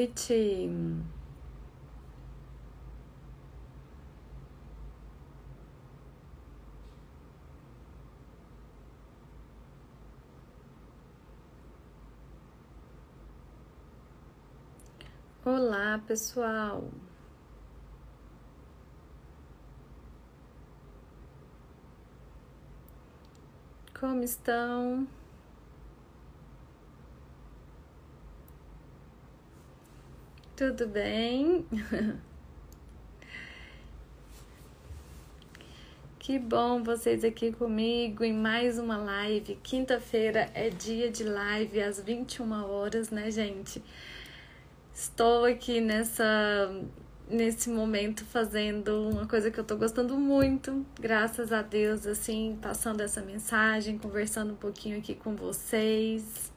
Noite. Olá, pessoal. Como estão? Tudo bem? Que bom vocês aqui comigo em mais uma live. Quinta-feira é dia de live às 21 horas, né, gente? Estou aqui nessa nesse momento fazendo uma coisa que eu tô gostando muito, graças a Deus, assim, passando essa mensagem, conversando um pouquinho aqui com vocês.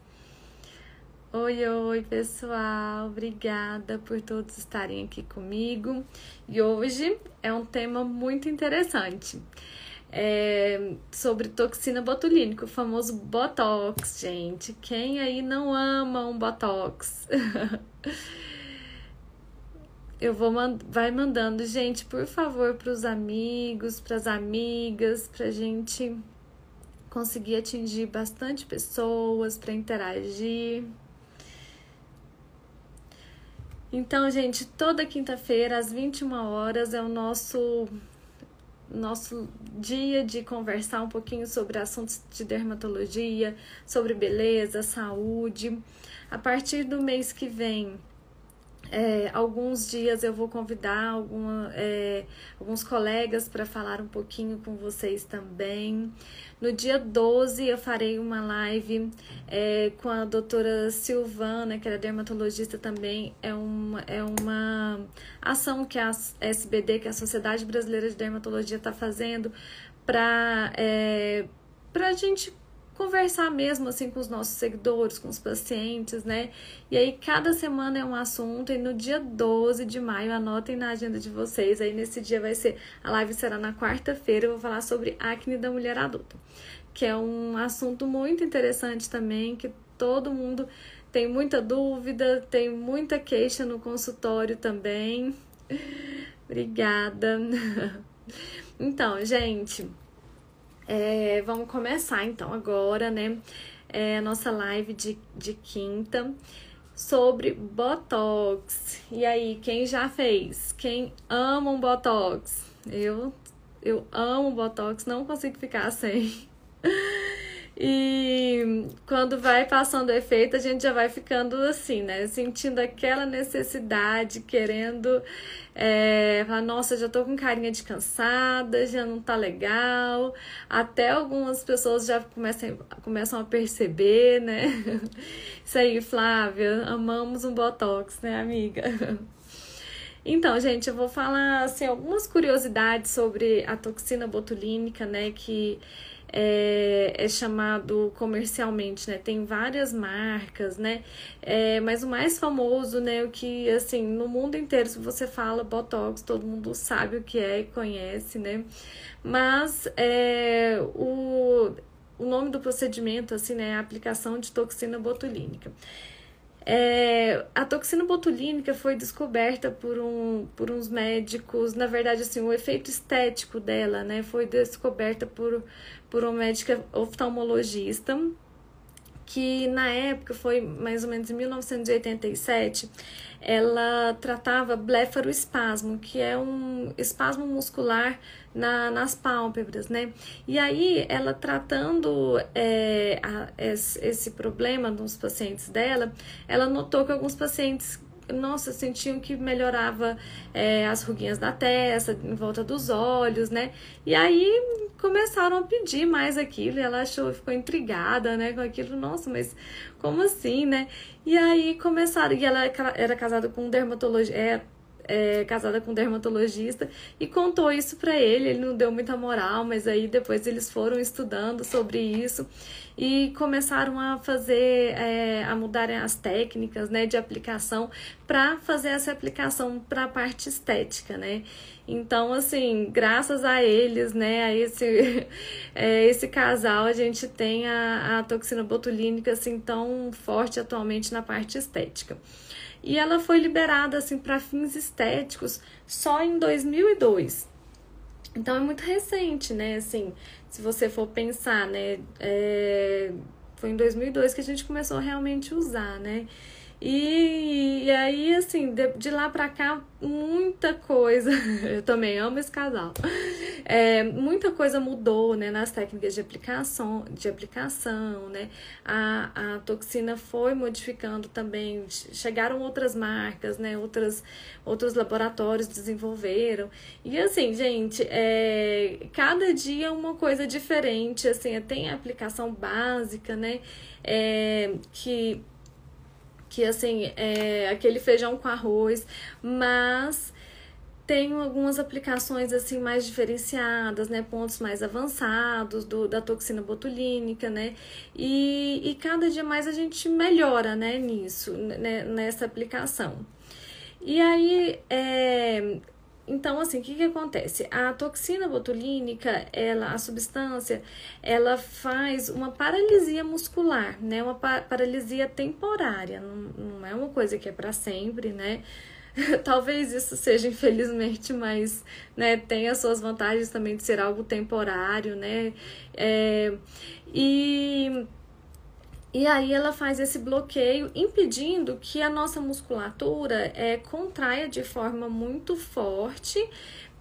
Oi, oi, pessoal. Obrigada por todos estarem aqui comigo. E hoje é um tema muito interessante. É sobre toxina botulínica, o famoso Botox, gente. Quem aí não ama um Botox? Eu vou mand vai mandando, gente, por favor, para os amigos, para as amigas, para gente conseguir atingir bastante pessoas, para interagir. Então, gente, toda quinta-feira às 21 horas é o nosso nosso dia de conversar um pouquinho sobre assuntos de dermatologia, sobre beleza, saúde. A partir do mês que vem, é, alguns dias eu vou convidar alguma, é, alguns colegas para falar um pouquinho com vocês também. No dia 12 eu farei uma live é, com a doutora Silvana, que é dermatologista também. É uma, é uma ação que a SBD, que é a Sociedade Brasileira de Dermatologia, está fazendo para é, a gente conversar mesmo assim com os nossos seguidores, com os pacientes, né? E aí cada semana é um assunto e no dia 12 de maio, anotem na agenda de vocês, aí nesse dia vai ser, a live será na quarta-feira, eu vou falar sobre acne da mulher adulta, que é um assunto muito interessante também, que todo mundo tem muita dúvida, tem muita queixa no consultório também. Obrigada. Então, gente, é, vamos começar então agora, né? É, a nossa live de, de quinta sobre Botox. E aí, quem já fez? Quem ama um Botox? Eu, eu amo Botox, não consigo ficar sem. E quando vai passando o efeito, a gente já vai ficando assim, né? Sentindo aquela necessidade, querendo é, falar, nossa, já tô com carinha de cansada, já não tá legal. Até algumas pessoas já começam, começam a perceber, né? Isso aí, Flávia, amamos um Botox, né, amiga? Então, gente, eu vou falar assim, algumas curiosidades sobre a toxina botulínica, né? Que é, é, chamado comercialmente, né? Tem várias marcas, né? É, mas o mais famoso, né? O que, assim, no mundo inteiro, se você fala Botox, todo mundo sabe o que é e conhece, né? Mas é, o, o nome do procedimento, assim, né? É a aplicação de toxina botulínica. É, a toxina botulínica foi descoberta por, um, por uns médicos, na verdade, assim, o efeito estético dela, né, foi descoberta por, por uma médica oftalmologista, que na época foi mais ou menos em 1987, ela tratava blefaroespasmo, que é um espasmo muscular na, nas pálpebras, né? E aí, ela tratando é, a, esse problema nos pacientes dela, ela notou que alguns pacientes nossa, sentiam que melhorava é, as ruguinhas da testa, em volta dos olhos, né? E aí começaram a pedir mais aquilo, ela achou, ficou intrigada, né, com aquilo, nossa, mas como assim, né? E aí começaram, e ela era casada com um dermatologista, é, é, casada com um dermatologista e contou isso para ele. Ele não deu muita moral, mas aí depois eles foram estudando sobre isso e começaram a fazer, é, a mudarem as técnicas né, de aplicação para fazer essa aplicação para a parte estética, né? Então, assim, graças a eles, né, a esse, é, esse casal, a gente tem a, a toxina botulínica, assim, tão forte atualmente na parte estética. E ela foi liberada, assim, para fins estéticos só em 2002. Então, é muito recente, né, assim, se você for pensar, né, é, foi em 2002 que a gente começou a realmente usar, né, e, e aí, assim, de, de lá pra cá, muita coisa. Eu também amo esse casal. É, muita coisa mudou, né, nas técnicas de aplicação, de aplicação, né? A, a toxina foi modificando também. Chegaram outras marcas, né? Outras, outros laboratórios desenvolveram. E assim, gente, é, cada dia uma coisa diferente. Assim, tem a aplicação básica, né? É, que que assim, é aquele feijão com arroz, mas tem algumas aplicações assim mais diferenciadas, né, pontos mais avançados do, da toxina botulínica, né, e, e cada dia mais a gente melhora, né, nisso, né, nessa aplicação. E aí, é, então, assim, o que, que acontece? A toxina botulínica, ela, a substância, ela faz uma paralisia muscular, né? Uma pa paralisia temporária, não, não é uma coisa que é para sempre, né? Talvez isso seja infelizmente, mas né, tem as suas vantagens também de ser algo temporário, né? É, e e aí ela faz esse bloqueio, impedindo que a nossa musculatura é, contraia de forma muito forte,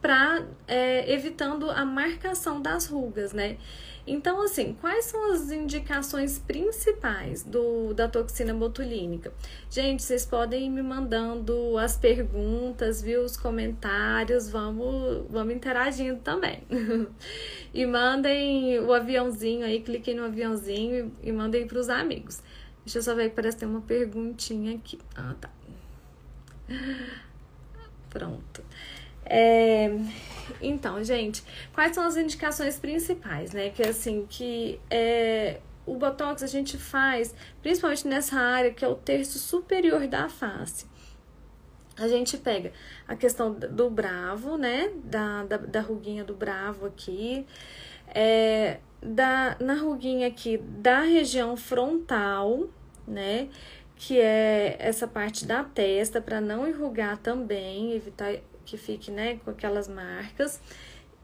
para é, evitando a marcação das rugas, né? Então, assim, quais são as indicações principais do, da toxina botulínica? Gente, vocês podem ir me mandando as perguntas, viu? Os comentários, vamos, vamos interagindo também. e mandem o aviãozinho aí, cliquem no aviãozinho e, e mandem para os amigos. Deixa eu só ver que parece que tem uma perguntinha aqui. Ah, tá. Pronto. É, então, gente, quais são as indicações principais, né? Que assim, que é, o Botox a gente faz, principalmente nessa área que é o terço superior da face. A gente pega a questão do bravo, né? Da, da, da ruguinha do bravo aqui. É, da, na ruguinha aqui da região frontal, né? Que é essa parte da testa, para não enrugar também, evitar que fique, né, com aquelas marcas.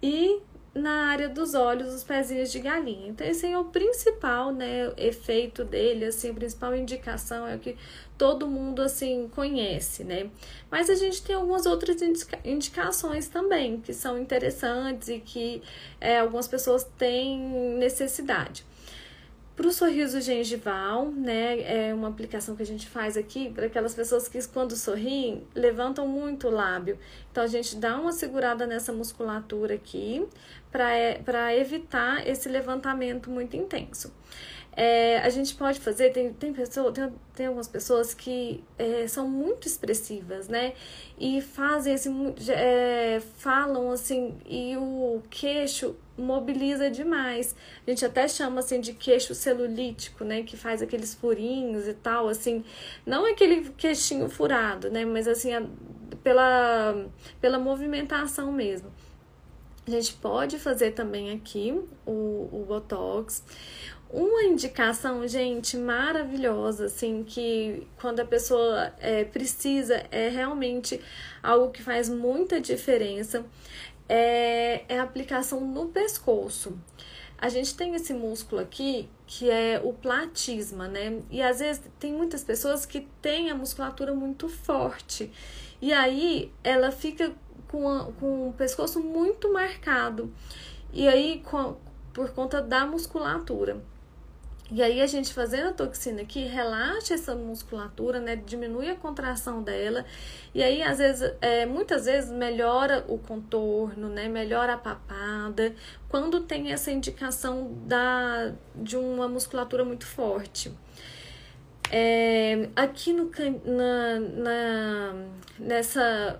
E na área dos olhos, os pezinhos de galinha. Então, esse é o principal, né, efeito dele, assim, a principal indicação é o que todo mundo, assim, conhece, né. Mas a gente tem algumas outras indica indicações também, que são interessantes e que é, algumas pessoas têm necessidade. Para o sorriso gengival, né, é uma aplicação que a gente faz aqui para aquelas pessoas que, quando sorriem, levantam muito o lábio. Então, a gente dá uma segurada nessa musculatura aqui para é, evitar esse levantamento muito intenso. É, a gente pode fazer, tem, tem, pessoa, tem, tem algumas pessoas que é, são muito expressivas, né? E fazem assim, é, falam assim, e o queixo mobiliza demais. A gente até chama assim de queixo celulítico, né, que faz aqueles furinhos e tal, assim, não aquele queixinho furado, né, mas assim, a, pela pela movimentação mesmo. A gente pode fazer também aqui o, o botox. Uma indicação, gente, maravilhosa, assim, que quando a pessoa é, precisa, é realmente algo que faz muita diferença é, é a aplicação no pescoço. A gente tem esse músculo aqui que é o platisma, né? E às vezes tem muitas pessoas que têm a musculatura muito forte. E aí ela fica com, a, com o pescoço muito marcado. E aí, com, por conta da musculatura. E aí a gente fazendo a toxina aqui, relaxa essa musculatura, né? Diminui a contração dela. E aí, às vezes, é, muitas vezes melhora o contorno, né? Melhora a papada. Quando tem essa indicação da, de uma musculatura muito forte. É, aqui no, na, na, nessa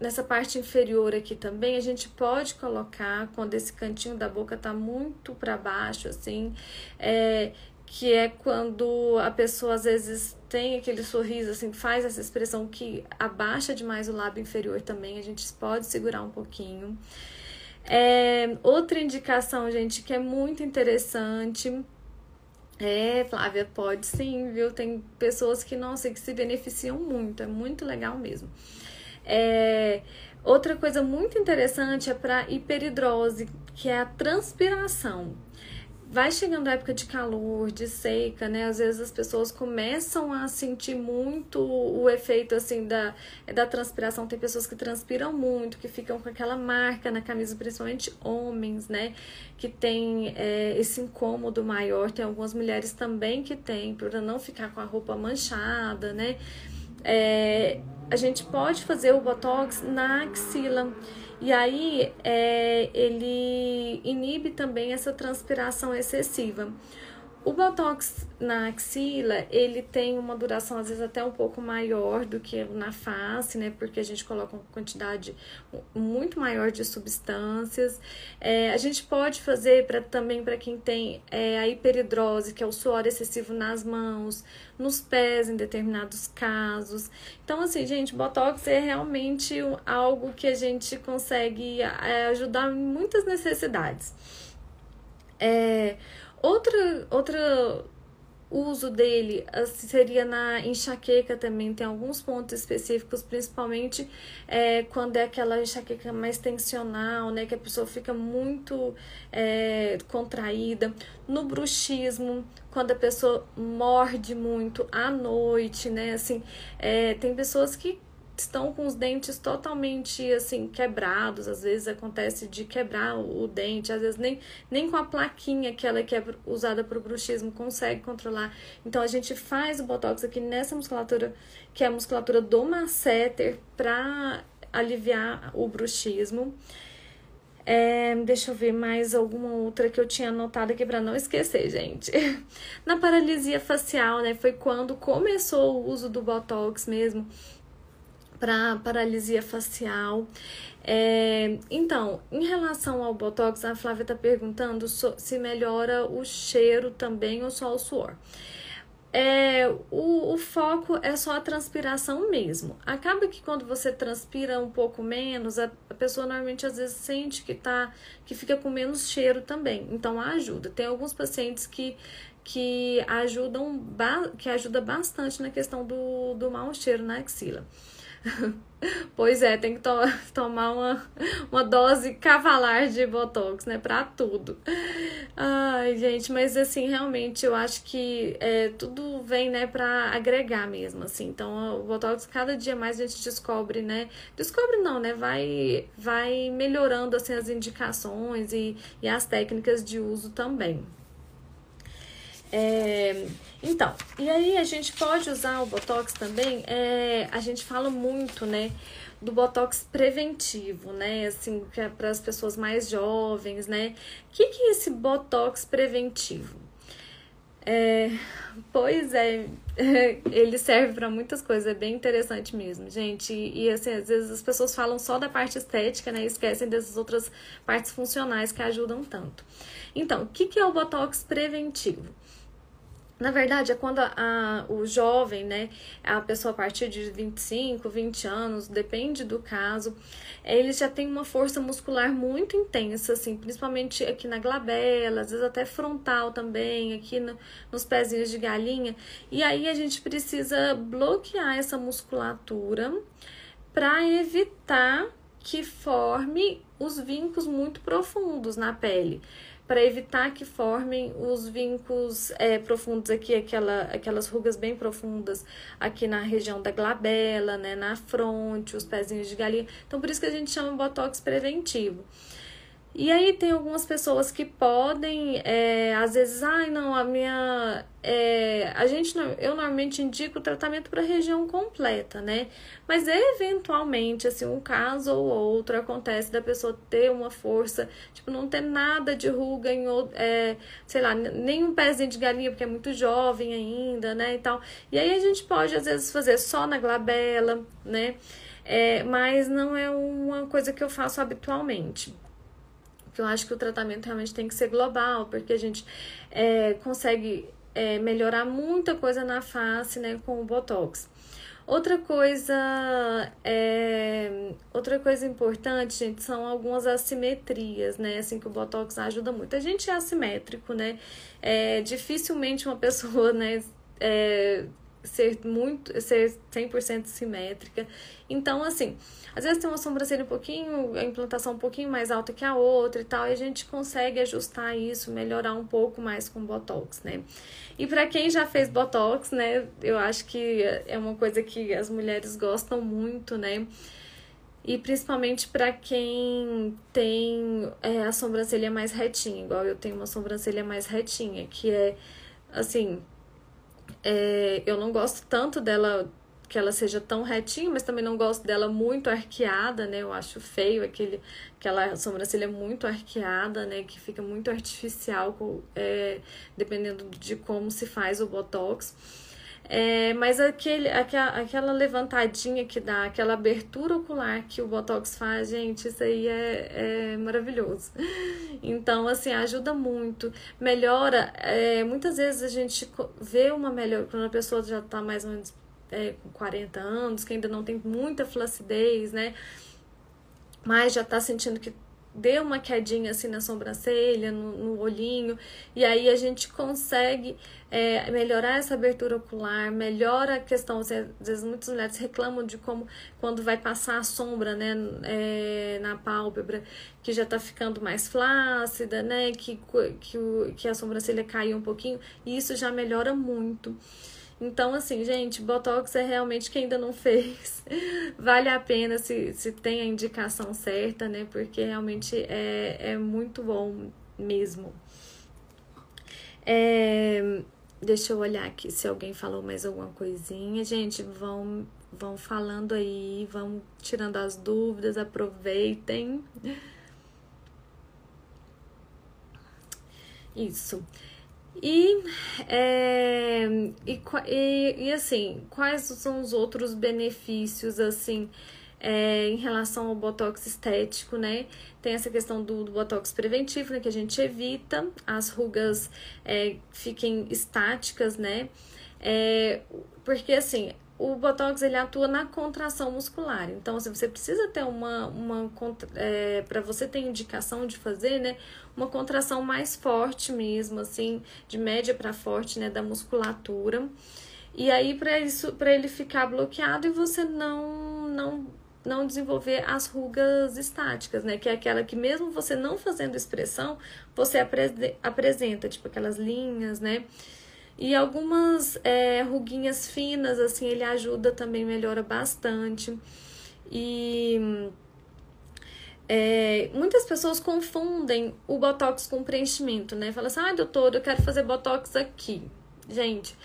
nessa parte inferior aqui também, a gente pode colocar quando esse cantinho da boca tá muito para baixo, assim, é, que é quando a pessoa às vezes tem aquele sorriso, assim, faz essa expressão que abaixa demais o lábio inferior também, a gente pode segurar um pouquinho. É, outra indicação, gente, que é muito interessante. É, Flávia, pode sim, viu? Tem pessoas que, nossa, que se beneficiam muito, é muito legal mesmo. É, outra coisa muito interessante é para hiperidrose, que é a transpiração vai chegando a época de calor, de seca, né? Às vezes as pessoas começam a sentir muito o efeito assim da, da transpiração. Tem pessoas que transpiram muito, que ficam com aquela marca na camisa, principalmente homens, né? Que tem é, esse incômodo maior. Tem algumas mulheres também que têm, para não ficar com a roupa manchada, né? É, a gente pode fazer o botox na axila. E aí é, ele inibe também essa transpiração excessiva. O botox na axila, ele tem uma duração às vezes até um pouco maior do que na face, né? Porque a gente coloca uma quantidade muito maior de substâncias. É, a gente pode fazer para também para quem tem é, a hiperidrose, que é o suor excessivo nas mãos, nos pés em determinados casos. Então, assim, gente, botox é realmente algo que a gente consegue é, ajudar em muitas necessidades. É, Outra, outra uso dele seria na enxaqueca também, tem alguns pontos específicos, principalmente é, quando é aquela enxaqueca mais tensional, né, que a pessoa fica muito é, contraída. No bruxismo, quando a pessoa morde muito à noite, né, assim, é, tem pessoas que estão com os dentes totalmente assim quebrados, às vezes acontece de quebrar o, dente, às vezes nem, nem com a plaquinha que ela que é usada para o bruxismo consegue controlar. Então a gente faz o botox aqui nessa musculatura, que é a musculatura do masseter, para aliviar o bruxismo. É, deixa eu ver mais alguma outra que eu tinha anotado aqui para não esquecer, gente. Na paralisia facial, né? Foi quando começou o uso do Botox mesmo para paralisia facial. É, então, em relação ao Botox, a Flávia está perguntando se melhora o cheiro também ou só o suor. É, o, o foco é só a transpiração mesmo. Acaba que quando você transpira um pouco menos, a, a pessoa normalmente às vezes sente que tá que fica com menos cheiro também. Então ajuda. Tem alguns pacientes que que ajudam que ajuda bastante na questão do, do mau cheiro na axila. Pois é, tem que to tomar uma, uma dose cavalar de Botox, né? Pra tudo. Ai, gente, mas assim, realmente eu acho que é, tudo vem, né, pra agregar mesmo, assim. Então, o Botox, cada dia mais a gente descobre, né? Descobre não, né? Vai, vai melhorando, assim, as indicações e, e as técnicas de uso também. É, então, e aí a gente pode usar o Botox também, é, a gente fala muito, né, do Botox preventivo, né, assim, é para as pessoas mais jovens, né. O que, que é esse Botox preventivo? É, pois é, ele serve para muitas coisas, é bem interessante mesmo, gente. E, e, assim, às vezes as pessoas falam só da parte estética, né? E esquecem dessas outras partes funcionais que ajudam tanto. Então, o que, que é o Botox preventivo? Na verdade, é quando a, a, o jovem, né, a pessoa a partir de 25, 20 anos, depende do caso, ele já tem uma força muscular muito intensa, assim, principalmente aqui na glabela, às vezes até frontal também, aqui no, nos pezinhos de galinha. E aí a gente precisa bloquear essa musculatura para evitar que forme os vincos muito profundos na pele para evitar que formem os vincos é, profundos aqui, aquela, aquelas rugas bem profundas aqui na região da glabela, né, na fronte, os pezinhos de galinha. Então, por isso que a gente chama botox preventivo. E aí tem algumas pessoas que podem, é, às vezes, ai ah, não, a minha. É, a gente eu normalmente indico o tratamento para região completa, né? Mas eventualmente, assim, um caso ou outro acontece da pessoa ter uma força, tipo, não ter nada de ruga em é, sei lá, nenhum pezinho de galinha, porque é muito jovem ainda, né? E tal. E aí a gente pode, às vezes, fazer só na glabela, né? É, mas não é uma coisa que eu faço habitualmente porque eu acho que o tratamento realmente tem que ser global, porque a gente é, consegue é, melhorar muita coisa na face, né, com o Botox. Outra coisa, é, outra coisa importante, gente, são algumas assimetrias, né? Assim que o Botox ajuda muito. A gente é assimétrico, né? É, dificilmente uma pessoa, né, é, ser muito, ser 100% simétrica. Então, assim, às vezes tem uma sobrancelha um pouquinho, a implantação um pouquinho mais alta que a outra e tal, e a gente consegue ajustar isso, melhorar um pouco mais com botox, né? E para quem já fez botox, né, eu acho que é uma coisa que as mulheres gostam muito, né? E principalmente para quem tem é, a sobrancelha mais retinha, igual eu tenho uma sobrancelha mais retinha, que é assim, é, eu não gosto tanto dela que ela seja tão retinha, mas também não gosto dela muito arqueada, né? Eu acho feio aquele, aquela sobrancelha muito arqueada, né? Que fica muito artificial, é, dependendo de como se faz o botox. É, mas aquele, aquela, aquela levantadinha que dá, aquela abertura ocular que o Botox faz, gente, isso aí é, é maravilhoso. Então, assim, ajuda muito. Melhora, é, muitas vezes a gente vê uma melhora, quando a pessoa já tá mais ou menos é, com 40 anos, que ainda não tem muita flacidez, né? Mas já tá sentindo que deu uma quedinha assim na sobrancelha, no, no olhinho, e aí a gente consegue é, melhorar essa abertura ocular, melhora a questão, às vezes muitas mulheres reclamam de como quando vai passar a sombra, né, é, na pálpebra, que já tá ficando mais flácida, né, que, que, que a sobrancelha caiu um pouquinho, e isso já melhora muito. Então, assim, gente, Botox é realmente quem ainda não fez. vale a pena se, se tem a indicação certa, né? Porque realmente é, é muito bom mesmo. É, deixa eu olhar aqui se alguém falou mais alguma coisinha. Gente, vão, vão falando aí, vão tirando as dúvidas, aproveitem. Isso. E, é, e, e, e, assim, quais são os outros benefícios, assim, é, em relação ao botox estético, né? Tem essa questão do, do botox preventivo, né? Que a gente evita as rugas é, fiquem estáticas, né? É, porque, assim, o Botox ele atua na contração muscular. Então, assim, você precisa ter uma, uma é, para você ter indicação de fazer, né, uma contração mais forte mesmo, assim, de média para forte, né, da musculatura. E aí para isso, para ele ficar bloqueado e você não não não desenvolver as rugas estáticas, né? Que é aquela que mesmo você não fazendo expressão, você apresenta, tipo aquelas linhas, né? E algumas é, ruguinhas finas, assim, ele ajuda também, melhora bastante. E é, muitas pessoas confundem o botox com preenchimento, né? Fala assim, ah, doutor, eu quero fazer botox aqui. Gente,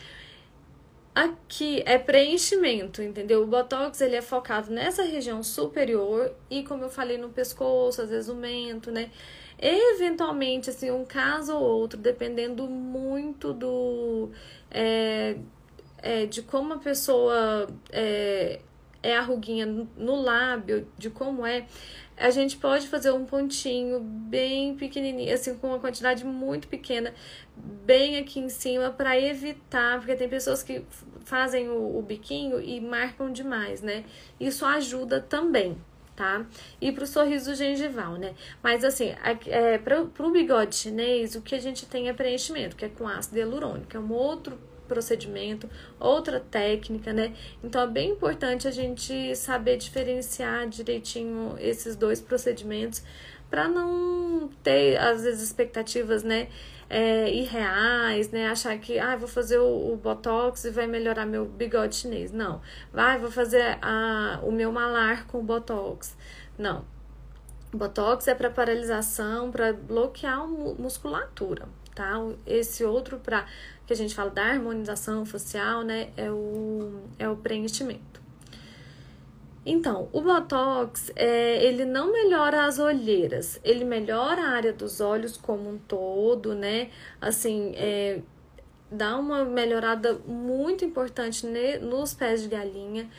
aqui é preenchimento, entendeu? O botox ele é focado nessa região superior e, como eu falei, no pescoço, às vezes o mento, né? Eventualmente, assim, um caso ou outro, dependendo muito do. É, é, de como a pessoa é, é a ruguinha no lábio, de como é, a gente pode fazer um pontinho bem pequenininho, assim, com uma quantidade muito pequena, bem aqui em cima, para evitar, porque tem pessoas que fazem o, o biquinho e marcam demais, né? Isso ajuda também tá? E pro sorriso gengival, né? Mas assim, é, pro, pro bigode chinês, o que a gente tem é preenchimento, que é com ácido hialurônico, é um outro procedimento, outra técnica, né? Então é bem importante a gente saber diferenciar direitinho esses dois procedimentos para não ter às vezes expectativas, né? É, irreais, né? Achar que, ah, vou fazer o, o, botox e vai melhorar meu bigode chinês. Não. Vai, vou fazer a, o meu malar com botox. Não. Botox é para paralisação, para bloquear a musculatura, tá? Esse outro para que a gente fala da harmonização facial, né, é o é o preenchimento. Então, o Botox, é, ele não melhora as olheiras, ele melhora a área dos olhos como um todo, né? Assim, é, dá uma melhorada muito importante ne, nos pés de galinha.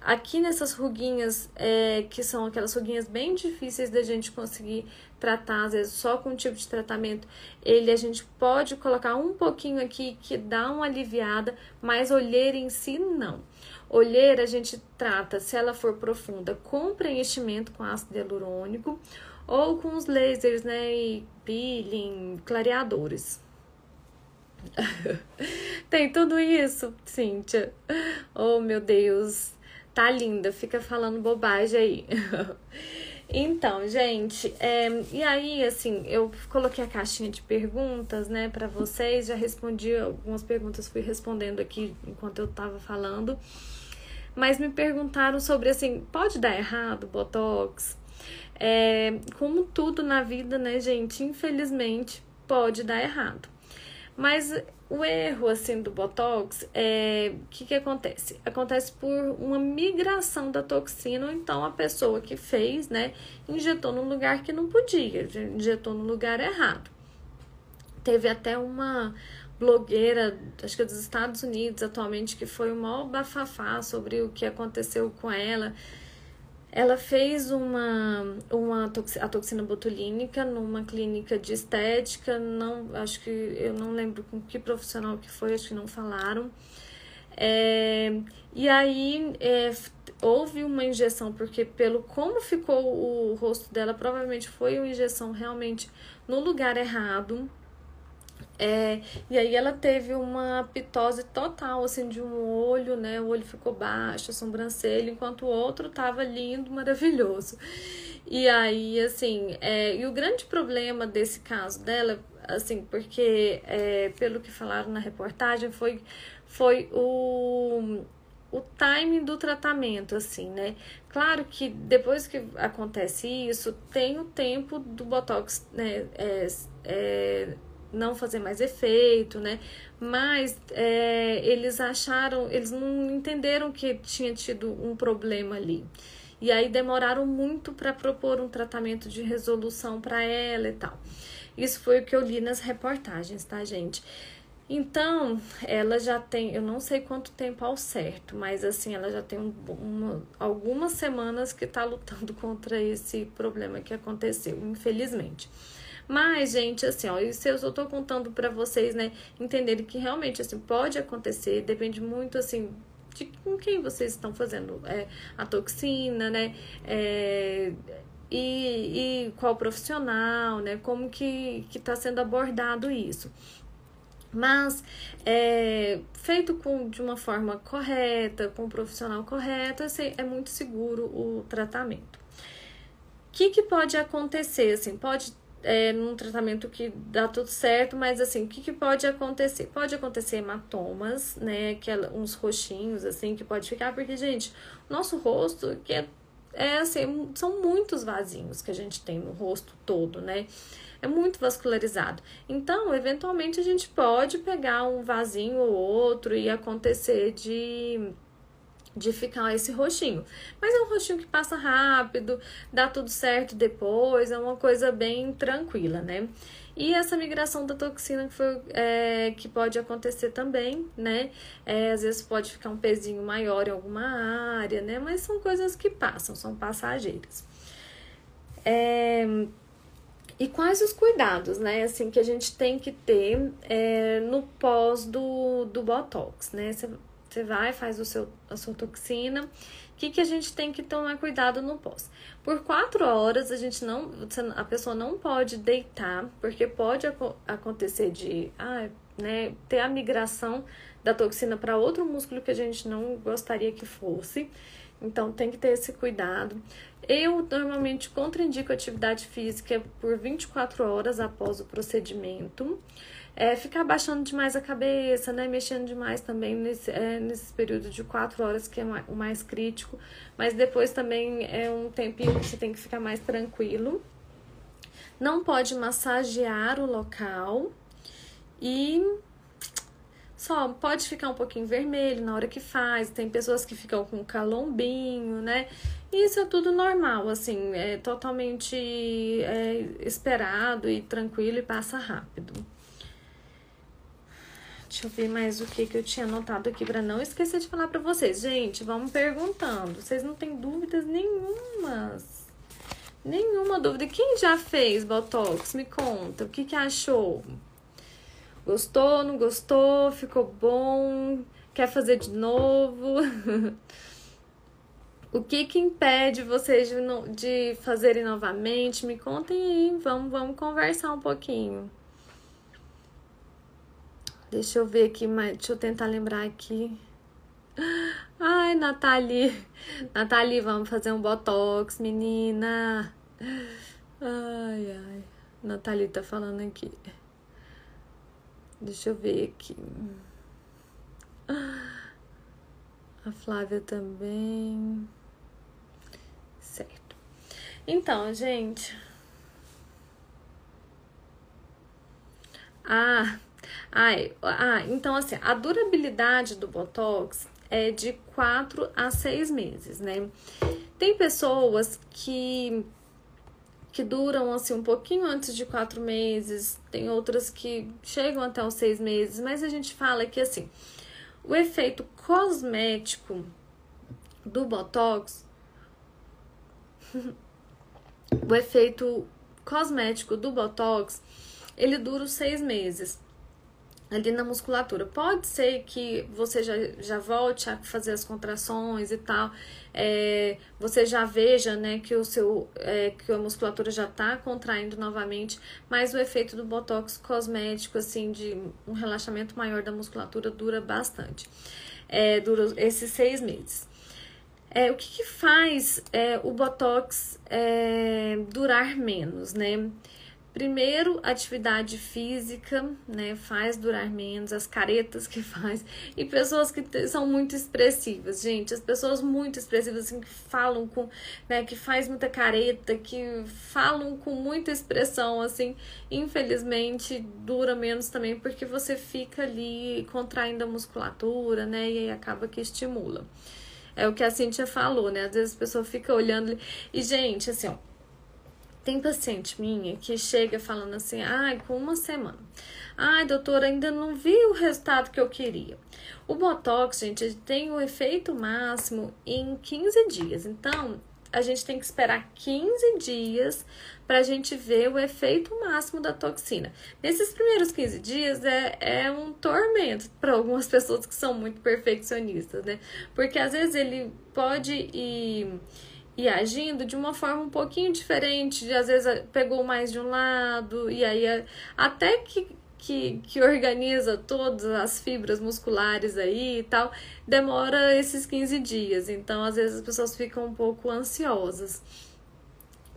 Aqui nessas ruguinhas, é, que são aquelas ruguinhas bem difíceis da gente conseguir tratar, às vezes só com um tipo de tratamento, ele a gente pode colocar um pouquinho aqui que dá uma aliviada, mas olheira em si não. Olheira a gente trata, se ela for profunda, com preenchimento com ácido hialurônico ou com os lasers, né, e peeling, clareadores. Tem tudo isso, Cíntia. Oh, meu Deus. Tá linda, fica falando bobagem aí. Então, gente, é, e aí, assim, eu coloquei a caixinha de perguntas, né, para vocês, já respondi algumas perguntas, fui respondendo aqui enquanto eu tava falando, mas me perguntaram sobre, assim, pode dar errado Botox? É, como tudo na vida, né, gente, infelizmente pode dar errado. Mas o erro assim do botox é o que, que acontece? Acontece por uma migração da toxina, ou então a pessoa que fez, né, injetou no lugar que não podia, injetou no lugar errado. Teve até uma blogueira, acho que é dos Estados Unidos atualmente, que foi o maior bafafá sobre o que aconteceu com ela ela fez uma, uma a toxina botulínica numa clínica de estética, não acho que eu não lembro com que profissional que foi, acho que não falaram. É, e aí é, houve uma injeção, porque pelo como ficou o rosto dela, provavelmente foi uma injeção realmente no lugar errado. É, e aí ela teve uma pitose total, assim, de um olho, né? O olho ficou baixo, a sobrancelha, enquanto o outro tava lindo, maravilhoso. E aí, assim, é, e o grande problema desse caso dela, assim, porque é, pelo que falaram na reportagem, foi, foi o, o timing do tratamento, assim, né? Claro que depois que acontece isso, tem o tempo do Botox, né? É, é, não fazer mais efeito, né? Mas é, eles acharam, eles não entenderam que tinha tido um problema ali. E aí demoraram muito para propor um tratamento de resolução para ela e tal. Isso foi o que eu li nas reportagens, tá, gente? Então, ela já tem, eu não sei quanto tempo ao certo, mas assim, ela já tem um, uma, algumas semanas que tá lutando contra esse problema que aconteceu, infelizmente. Mas, gente, assim, ó, isso eu só tô contando para vocês, né, entenderem que realmente, assim, pode acontecer, depende muito, assim, de com quem vocês estão fazendo é, a toxina, né, é, e, e qual profissional, né, como que, que tá sendo abordado isso. Mas é, feito com, de uma forma correta, com um profissional correto, assim, é muito seguro o tratamento. O que, que pode acontecer? Assim, pode é, num tratamento que dá tudo certo, mas assim, o que, que pode acontecer? Pode acontecer hematomas, né? Que é uns roxinhos, assim, que pode ficar, porque, gente, nosso rosto, que é, é assim, são muitos vasinhos que a gente tem no rosto todo, né? É muito vascularizado. Então, eventualmente, a gente pode pegar um vasinho ou outro e acontecer de de ficar esse roxinho. Mas é um roxinho que passa rápido, dá tudo certo depois, é uma coisa bem tranquila, né? E essa migração da toxina que, foi, é, que pode acontecer também, né? É, às vezes pode ficar um pezinho maior em alguma área, né? Mas são coisas que passam, são passageiras. É, e quais os cuidados, né, assim, que a gente tem que ter é, no pós do, do Botox, né? Você vai, faz o seu, a sua toxina. O que, que a gente tem que tomar cuidado no pós? Por quatro horas a gente não, a pessoa não pode deitar, porque pode acontecer de ah, né, ter a migração da toxina para outro músculo que a gente não gostaria que fosse. Então tem que ter esse cuidado. Eu normalmente contraindico atividade física por 24 horas após o procedimento é, ficar baixando demais a cabeça, né? Mexendo demais também nesse, é, nesse período de quatro horas, que é o mais crítico. Mas depois também é um tempinho que você tem que ficar mais tranquilo. Não pode massagear o local. E só pode ficar um pouquinho vermelho na hora que faz. Tem pessoas que ficam com calombinho, né? Isso é tudo normal, assim, é totalmente é, esperado e tranquilo e passa rápido. Deixa eu ver mais o que, que eu tinha anotado aqui para não esquecer de falar para vocês. Gente, vamos perguntando. Vocês não têm dúvidas nenhumas. Nenhuma dúvida. Quem já fez Botox? Me conta. O que, que achou? Gostou, não gostou? Ficou bom? Quer fazer de novo? o que que impede vocês de, de fazerem novamente? Me contem aí. Vamos, vamos conversar um pouquinho. Deixa eu ver aqui, mas deixa eu tentar lembrar aqui. Ai, Nathalie. Nathalie, vamos fazer um botox, menina. Ai, ai. Nathalie tá falando aqui. Deixa eu ver aqui. A Flávia também. Certo. Então, gente. Ah, Ai, ah, então assim, a durabilidade do Botox é de 4 a 6 meses, né? Tem pessoas que que duram assim um pouquinho antes de quatro meses, tem outras que chegam até os seis meses, mas a gente fala que assim, o efeito cosmético do Botox, o efeito cosmético do Botox, ele dura os seis meses ali na musculatura. Pode ser que você já, já volte a fazer as contrações e tal, é, você já veja, né, que o seu, é, que a musculatura já está contraindo novamente, mas o efeito do botox cosmético, assim, de um relaxamento maior da musculatura dura bastante, é, dura esses seis meses. É, o que, que faz é, o botox é, durar menos, né? Primeiro, atividade física, né, faz durar menos, as caretas que faz, e pessoas que são muito expressivas, gente, as pessoas muito expressivas, assim, que falam com, né, que faz muita careta, que falam com muita expressão, assim, infelizmente dura menos também, porque você fica ali contraindo a musculatura, né, e aí acaba que estimula. É o que a Cintia falou, né, às vezes a pessoa fica olhando, e gente, assim, ó, tem paciente minha que chega falando assim, ai, com uma semana. Ai, doutora, ainda não vi o resultado que eu queria. O Botox, gente, tem o efeito máximo em 15 dias. Então, a gente tem que esperar 15 dias para a gente ver o efeito máximo da toxina. Nesses primeiros 15 dias é, é um tormento para algumas pessoas que são muito perfeccionistas, né? Porque às vezes ele pode ir e agindo de uma forma um pouquinho diferente, de, às vezes pegou mais de um lado, e aí até que, que, que organiza todas as fibras musculares aí e tal, demora esses 15 dias. Então, às vezes as pessoas ficam um pouco ansiosas.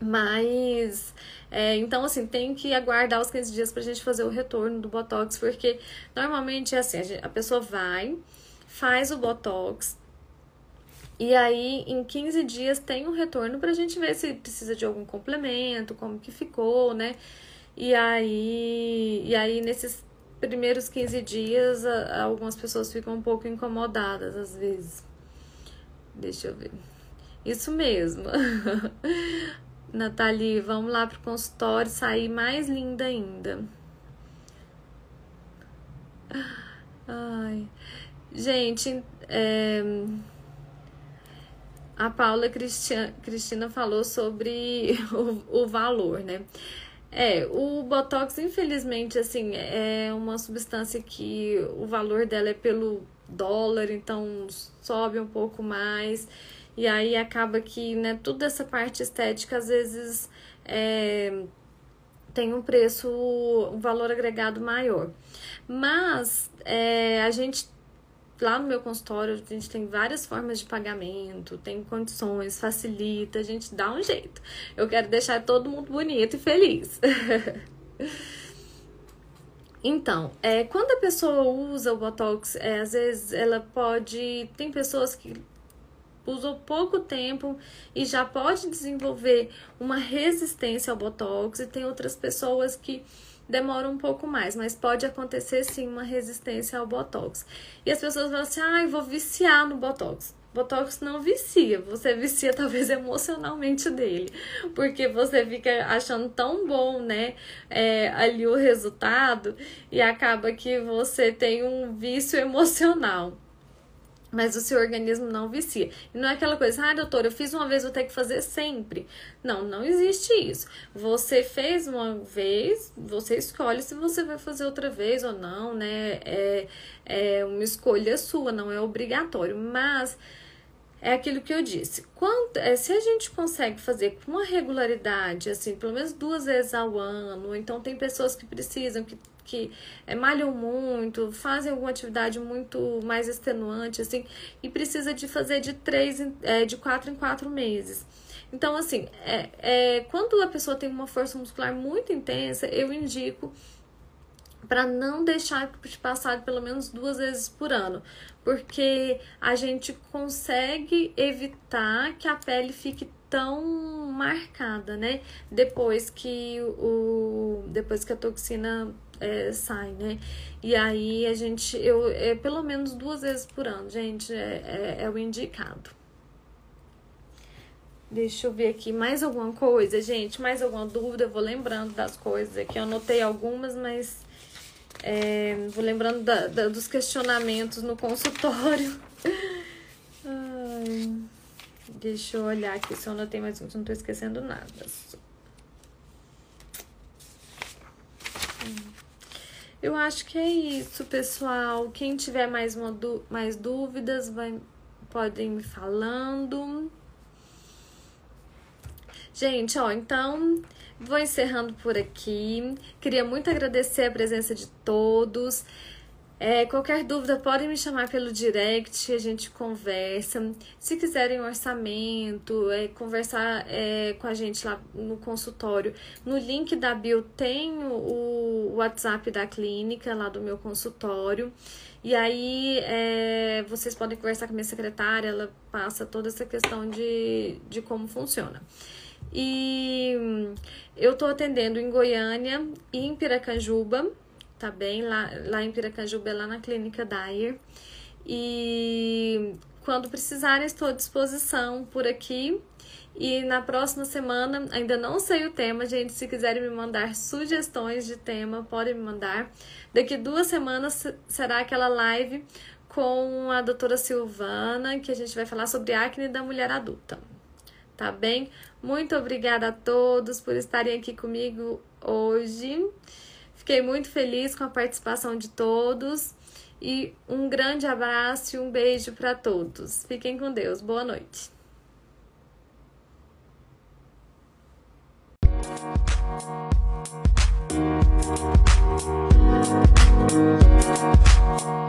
Mas, é, então, assim, tem que aguardar os 15 dias pra gente fazer o retorno do Botox, porque normalmente é assim, a, pessoa vai, faz o Botox, e aí, em 15 dias, tem um retorno pra gente ver se precisa de algum complemento, como que ficou, né? E aí, e aí nesses primeiros 15 dias, algumas pessoas ficam um pouco incomodadas às vezes. Deixa eu ver. Isso mesmo. Nathalie, vamos lá pro consultório sair mais linda ainda. Ai. Gente, é a Paula Cristina falou sobre o, o valor, né? É, o Botox, infelizmente, assim, é uma substância que o valor dela é pelo dólar, então sobe um pouco mais. E aí acaba que, né, toda essa parte estética, às vezes, é, tem um preço, um valor agregado maior. Mas é, a gente lá no meu consultório a gente tem várias formas de pagamento, tem condições, facilita, a gente dá um jeito. Eu quero deixar todo mundo bonito e feliz. então, é, quando a pessoa usa o Botox, é, às vezes ela pode. Tem pessoas que usou pouco tempo e já pode desenvolver uma resistência ao Botox, e tem outras pessoas que demora um pouco mais, mas pode acontecer sim uma resistência ao botox. E as pessoas falam assim: "Ai, ah, vou viciar no botox". Botox não vicia, você vicia talvez emocionalmente dele, porque você fica achando tão bom, né, é, ali o resultado e acaba que você tem um vício emocional mas o seu organismo não vicia. E não é aquela coisa, ah, doutor, eu fiz uma vez, vou ter que fazer sempre. Não, não existe isso. Você fez uma vez, você escolhe se você vai fazer outra vez ou não, né? É, é uma escolha sua, não é obrigatório. Mas é aquilo que eu disse. Quando, é, se a gente consegue fazer com uma regularidade, assim, pelo menos duas vezes ao ano, então tem pessoas que precisam, que, que é, malham muito, fazem alguma atividade muito mais extenuante, assim, e precisa de fazer de três, é, de quatro em quatro meses. Então, assim, é, é, quando a pessoa tem uma força muscular muito intensa, eu indico para não deixar de passar pelo menos duas vezes por ano, porque a gente consegue evitar que a pele fique tão marcada, né? Depois que o depois que a toxina é, sai, né? E aí a gente eu é pelo menos duas vezes por ano, gente, é, é, é o indicado. Deixa eu ver aqui mais alguma coisa, gente, mais alguma dúvida, eu vou lembrando das coisas aqui. Eu anotei algumas, mas é, vou lembrando da, da, dos questionamentos no consultório. Ai, deixa eu olhar aqui se eu anotei mais um, não tô esquecendo nada. Eu acho que é isso, pessoal. Quem tiver mais, uma, mais dúvidas, vai, podem me falando. Gente, ó, então Vou encerrando por aqui. Queria muito agradecer a presença de todos. É, qualquer dúvida, podem me chamar pelo direct, a gente conversa. Se quiserem um orçamento, é, conversar é, com a gente lá no consultório, no link da bio tem o, WhatsApp da clínica, lá do meu consultório. E aí é, vocês podem conversar com a minha secretária, ela passa toda essa questão de, de como funciona. E eu tô atendendo em Goiânia e em Piracanjuba, tá bem? Lá, lá em Piracanjuba lá na clínica Dyer. E quando precisarem, estou à disposição por aqui. E na próxima semana, ainda não sei o tema, gente. Se quiserem me mandar sugestões de tema, podem me mandar. Daqui duas semanas será aquela live com a doutora Silvana, que a gente vai falar sobre acne da mulher adulta. Tá bem? Muito obrigada a todos por estarem aqui comigo hoje. Fiquei muito feliz com a participação de todos e um grande abraço e um beijo para todos. Fiquem com Deus. Boa noite. Música